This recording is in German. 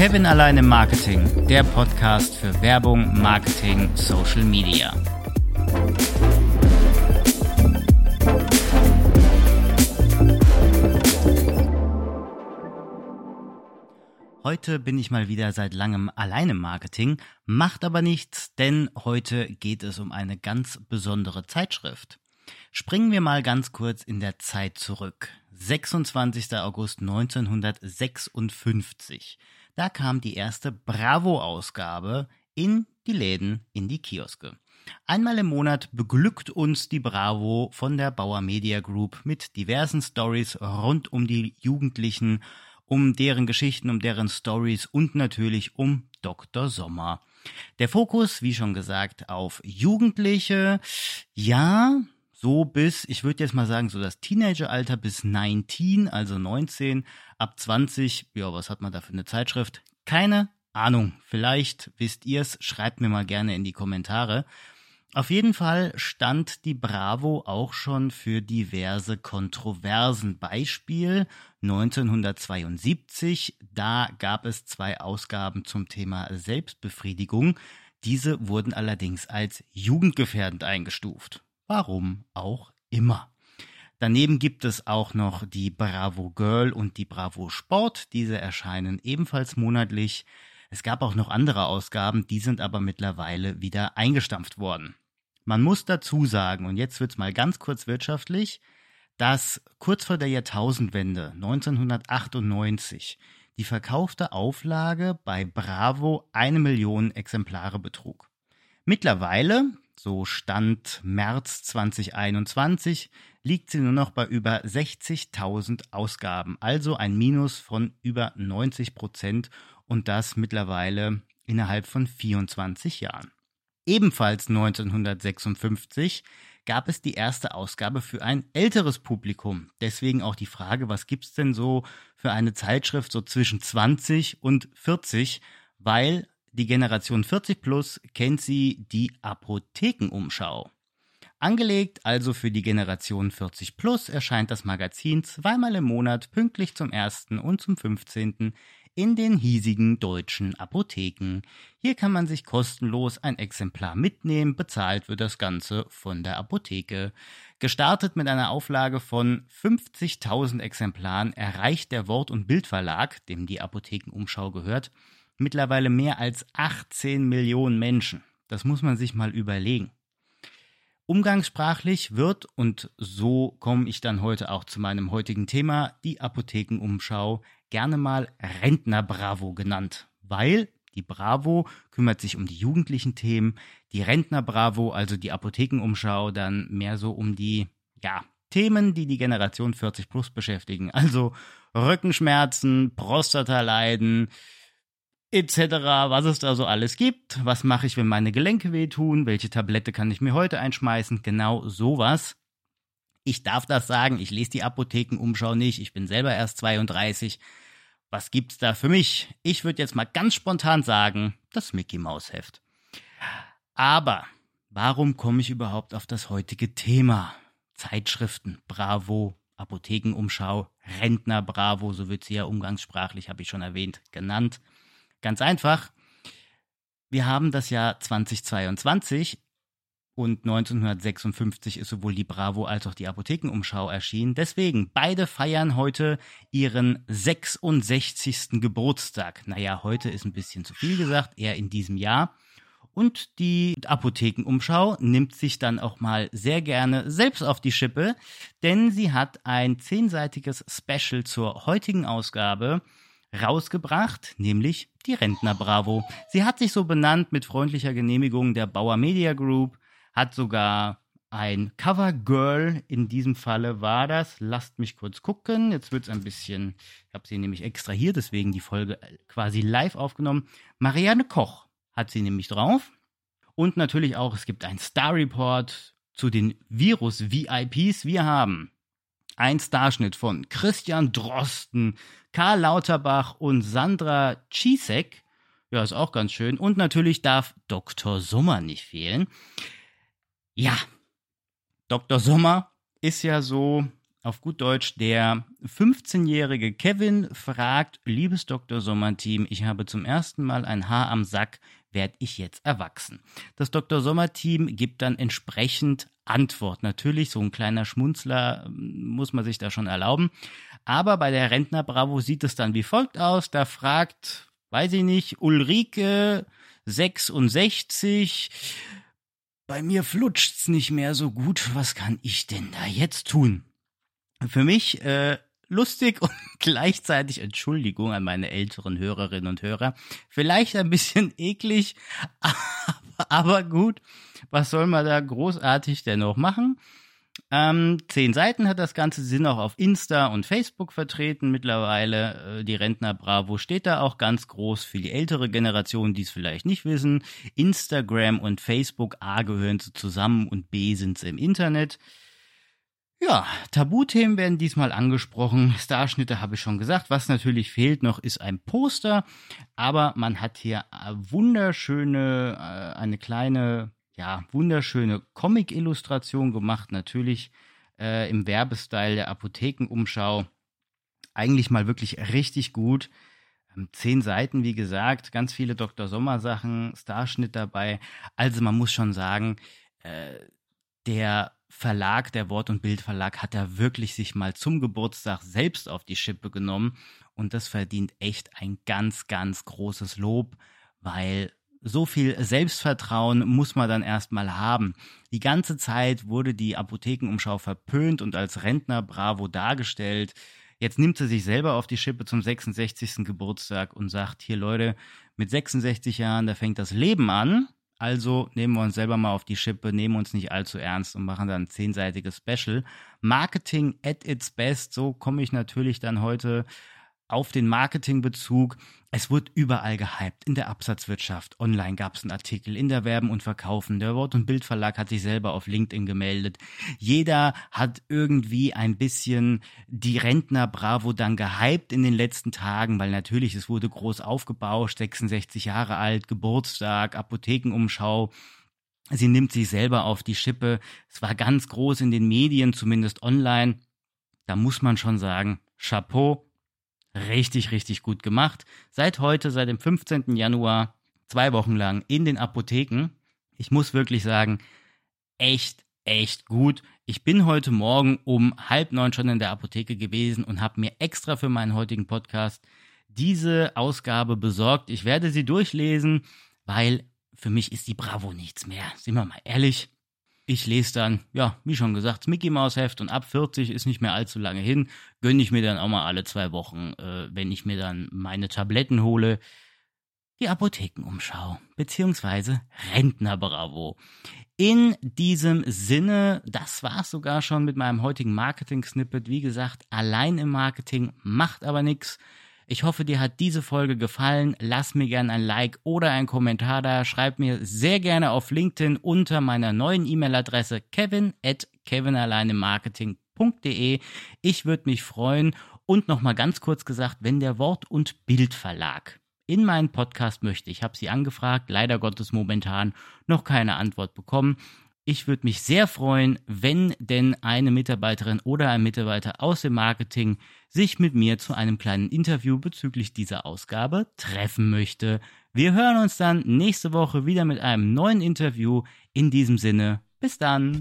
Kevin allein im Marketing, der Podcast für Werbung, Marketing, Social Media. Heute bin ich mal wieder seit langem allein im Marketing, macht aber nichts, denn heute geht es um eine ganz besondere Zeitschrift. Springen wir mal ganz kurz in der Zeit zurück. 26. August 1956. Da kam die erste Bravo-Ausgabe in die Läden, in die Kioske. Einmal im Monat beglückt uns die Bravo von der Bauer Media Group mit diversen Stories rund um die Jugendlichen, um deren Geschichten, um deren Stories und natürlich um Dr. Sommer. Der Fokus, wie schon gesagt, auf Jugendliche. Ja, so bis, ich würde jetzt mal sagen, so das Teenageralter bis 19, also 19, ab 20, ja, was hat man da für eine Zeitschrift? Keine Ahnung. Vielleicht wisst ihr es, schreibt mir mal gerne in die Kommentare. Auf jeden Fall stand die Bravo auch schon für diverse Kontroversen. Beispiel 1972, da gab es zwei Ausgaben zum Thema Selbstbefriedigung. Diese wurden allerdings als jugendgefährdend eingestuft. Warum auch immer. Daneben gibt es auch noch die Bravo Girl und die Bravo Sport. Diese erscheinen ebenfalls monatlich. Es gab auch noch andere Ausgaben, die sind aber mittlerweile wieder eingestampft worden. Man muss dazu sagen, und jetzt wird's mal ganz kurz wirtschaftlich, dass kurz vor der Jahrtausendwende 1998 die verkaufte Auflage bei Bravo eine Million Exemplare betrug. Mittlerweile, so Stand März 2021, liegt sie nur noch bei über 60.000 Ausgaben, also ein Minus von über 90 Prozent und das mittlerweile innerhalb von 24 Jahren. Ebenfalls 1956 gab es die erste Ausgabe für ein älteres Publikum. Deswegen auch die Frage, was gibt's denn so für eine Zeitschrift so zwischen 20 und 40, weil die Generation 40 plus kennt sie die Apothekenumschau. Angelegt also für die Generation 40 plus erscheint das Magazin zweimal im Monat pünktlich zum 1. und zum 15. in den hiesigen deutschen Apotheken. Hier kann man sich kostenlos ein Exemplar mitnehmen, bezahlt wird das Ganze von der Apotheke. Gestartet mit einer Auflage von 50.000 Exemplaren erreicht der Wort- und Bildverlag, dem die Apothekenumschau gehört, mittlerweile mehr als 18 Millionen Menschen. Das muss man sich mal überlegen. Umgangssprachlich wird, und so komme ich dann heute auch zu meinem heutigen Thema, die Apothekenumschau gerne mal Rentner Bravo genannt, weil die Bravo kümmert sich um die jugendlichen Themen, die Rentner Bravo, also die Apothekenumschau, dann mehr so um die, ja, Themen, die die Generation 40 plus beschäftigen. Also Rückenschmerzen, Prostataleiden, etc., was es da so alles gibt. Was mache ich, wenn meine Gelenke wehtun? Welche Tablette kann ich mir heute einschmeißen? Genau sowas. Ich darf das sagen, ich lese die Apothekenumschau nicht, ich bin selber erst 32. Was gibt's da für mich? Ich würde jetzt mal ganz spontan sagen, das Mickey Maus Heft. Aber warum komme ich überhaupt auf das heutige Thema? Zeitschriften, Bravo, Apothekenumschau, Rentner Bravo, so wird sie ja umgangssprachlich, habe ich schon erwähnt, genannt. Ganz einfach. Wir haben das Jahr 2022 und 1956 ist sowohl die Bravo als auch die Apothekenumschau erschienen. Deswegen, beide feiern heute ihren 66. Geburtstag. Naja, heute ist ein bisschen zu viel gesagt, eher in diesem Jahr. Und die Apothekenumschau nimmt sich dann auch mal sehr gerne selbst auf die Schippe, denn sie hat ein zehnseitiges Special zur heutigen Ausgabe rausgebracht, nämlich die Rentner Bravo. Sie hat sich so benannt mit freundlicher Genehmigung der Bauer Media Group, hat sogar ein Covergirl, in diesem Falle war das. Lasst mich kurz gucken. Jetzt wird es ein bisschen, ich habe sie nämlich extra hier, deswegen die Folge quasi live aufgenommen. Marianne Koch hat sie nämlich drauf. Und natürlich auch, es gibt ein Star Report zu den Virus-VIPs. Wir haben ein Starschnitt von Christian Drosten, Karl Lauterbach und Sandra Czisek. Ja, ist auch ganz schön. Und natürlich darf Dr. Sommer nicht fehlen. Ja, Dr. Sommer ist ja so auf gut Deutsch, der 15-jährige Kevin fragt, liebes Dr. Sommer-Team, ich habe zum ersten Mal ein Haar am Sack, werde ich jetzt erwachsen? Das Dr. Sommer-Team gibt dann entsprechend Antwort. Natürlich, so ein kleiner Schmunzler ähm, muss man sich da schon erlauben. Aber bei der Rentner Bravo sieht es dann wie folgt aus. Da fragt, weiß ich nicht, Ulrike 66, bei mir flutscht's nicht mehr so gut. Was kann ich denn da jetzt tun? Für mich äh, lustig und gleichzeitig Entschuldigung an meine älteren Hörerinnen und Hörer. Vielleicht ein bisschen eklig, aber gut. Was soll man da großartig denn noch machen? Ähm, zehn Seiten hat das Ganze, sind auch auf Insta und Facebook vertreten mittlerweile. Äh, die Rentner Bravo steht da auch ganz groß für die ältere Generation, die es vielleicht nicht wissen. Instagram und Facebook A gehören sie zusammen und B sind sie im Internet. Ja, Tabuthemen werden diesmal angesprochen. Starschnitte habe ich schon gesagt. Was natürlich fehlt noch, ist ein Poster. Aber man hat hier äh, wunderschöne, äh, eine kleine ja, wunderschöne Comic-Illustration gemacht, natürlich äh, im Werbestyle der Apothekenumschau. Eigentlich mal wirklich richtig gut. Ähm, zehn Seiten, wie gesagt, ganz viele Dr. Sommer-Sachen, Starschnitt dabei. Also man muss schon sagen, äh, der Verlag, der Wort- und Bildverlag, hat da wirklich sich mal zum Geburtstag selbst auf die Schippe genommen. Und das verdient echt ein ganz, ganz großes Lob, weil so viel Selbstvertrauen muss man dann erstmal haben. Die ganze Zeit wurde die Apothekenumschau verpönt und als Rentner Bravo dargestellt. Jetzt nimmt sie sich selber auf die Schippe zum 66. Geburtstag und sagt, hier Leute, mit 66 Jahren, da fängt das Leben an. Also nehmen wir uns selber mal auf die Schippe, nehmen uns nicht allzu ernst und machen dann ein zehnseitiges Special. Marketing at its best, so komme ich natürlich dann heute auf den Marketingbezug. Es wird überall gehypt. In der Absatzwirtschaft, online gab es einen Artikel, in der Werben und Verkaufen. Der Wort- und Bildverlag hat sich selber auf LinkedIn gemeldet. Jeder hat irgendwie ein bisschen die Rentner Bravo dann gehypt in den letzten Tagen, weil natürlich es wurde groß aufgebauscht, 66 Jahre alt, Geburtstag, Apothekenumschau. Sie nimmt sich selber auf die Schippe. Es war ganz groß in den Medien, zumindest online. Da muss man schon sagen, Chapeau, richtig, richtig gut gemacht. Seit heute, seit dem 15. Januar, zwei Wochen lang in den Apotheken. Ich muss wirklich sagen, echt, echt gut. Ich bin heute Morgen um halb neun schon in der Apotheke gewesen und habe mir extra für meinen heutigen Podcast diese Ausgabe besorgt. Ich werde sie durchlesen, weil für mich ist die Bravo nichts mehr. Sind wir mal ehrlich. Ich lese dann, ja, wie schon gesagt, Mickey Mouse Heft und ab 40 ist nicht mehr allzu lange hin. Gönne ich mir dann auch mal alle zwei Wochen, äh, wenn ich mir dann meine Tabletten hole. Die Apothekenumschau, beziehungsweise Rentner Bravo. In diesem Sinne, das war's sogar schon mit meinem heutigen Marketing-Snippet. Wie gesagt, allein im Marketing macht aber nichts. Ich hoffe, dir hat diese Folge gefallen. Lass mir gerne ein Like oder ein Kommentar da. Schreib mir sehr gerne auf LinkedIn unter meiner neuen E-Mail-Adresse kevin at kevinalleinemarketing.de. Ich würde mich freuen. Und nochmal ganz kurz gesagt, wenn der Wort- und Bildverlag in meinen Podcast möchte, ich habe sie angefragt, leider Gottes momentan noch keine Antwort bekommen, ich würde mich sehr freuen, wenn denn eine Mitarbeiterin oder ein Mitarbeiter aus dem Marketing sich mit mir zu einem kleinen Interview bezüglich dieser Ausgabe treffen möchte. Wir hören uns dann nächste Woche wieder mit einem neuen Interview. In diesem Sinne, bis dann.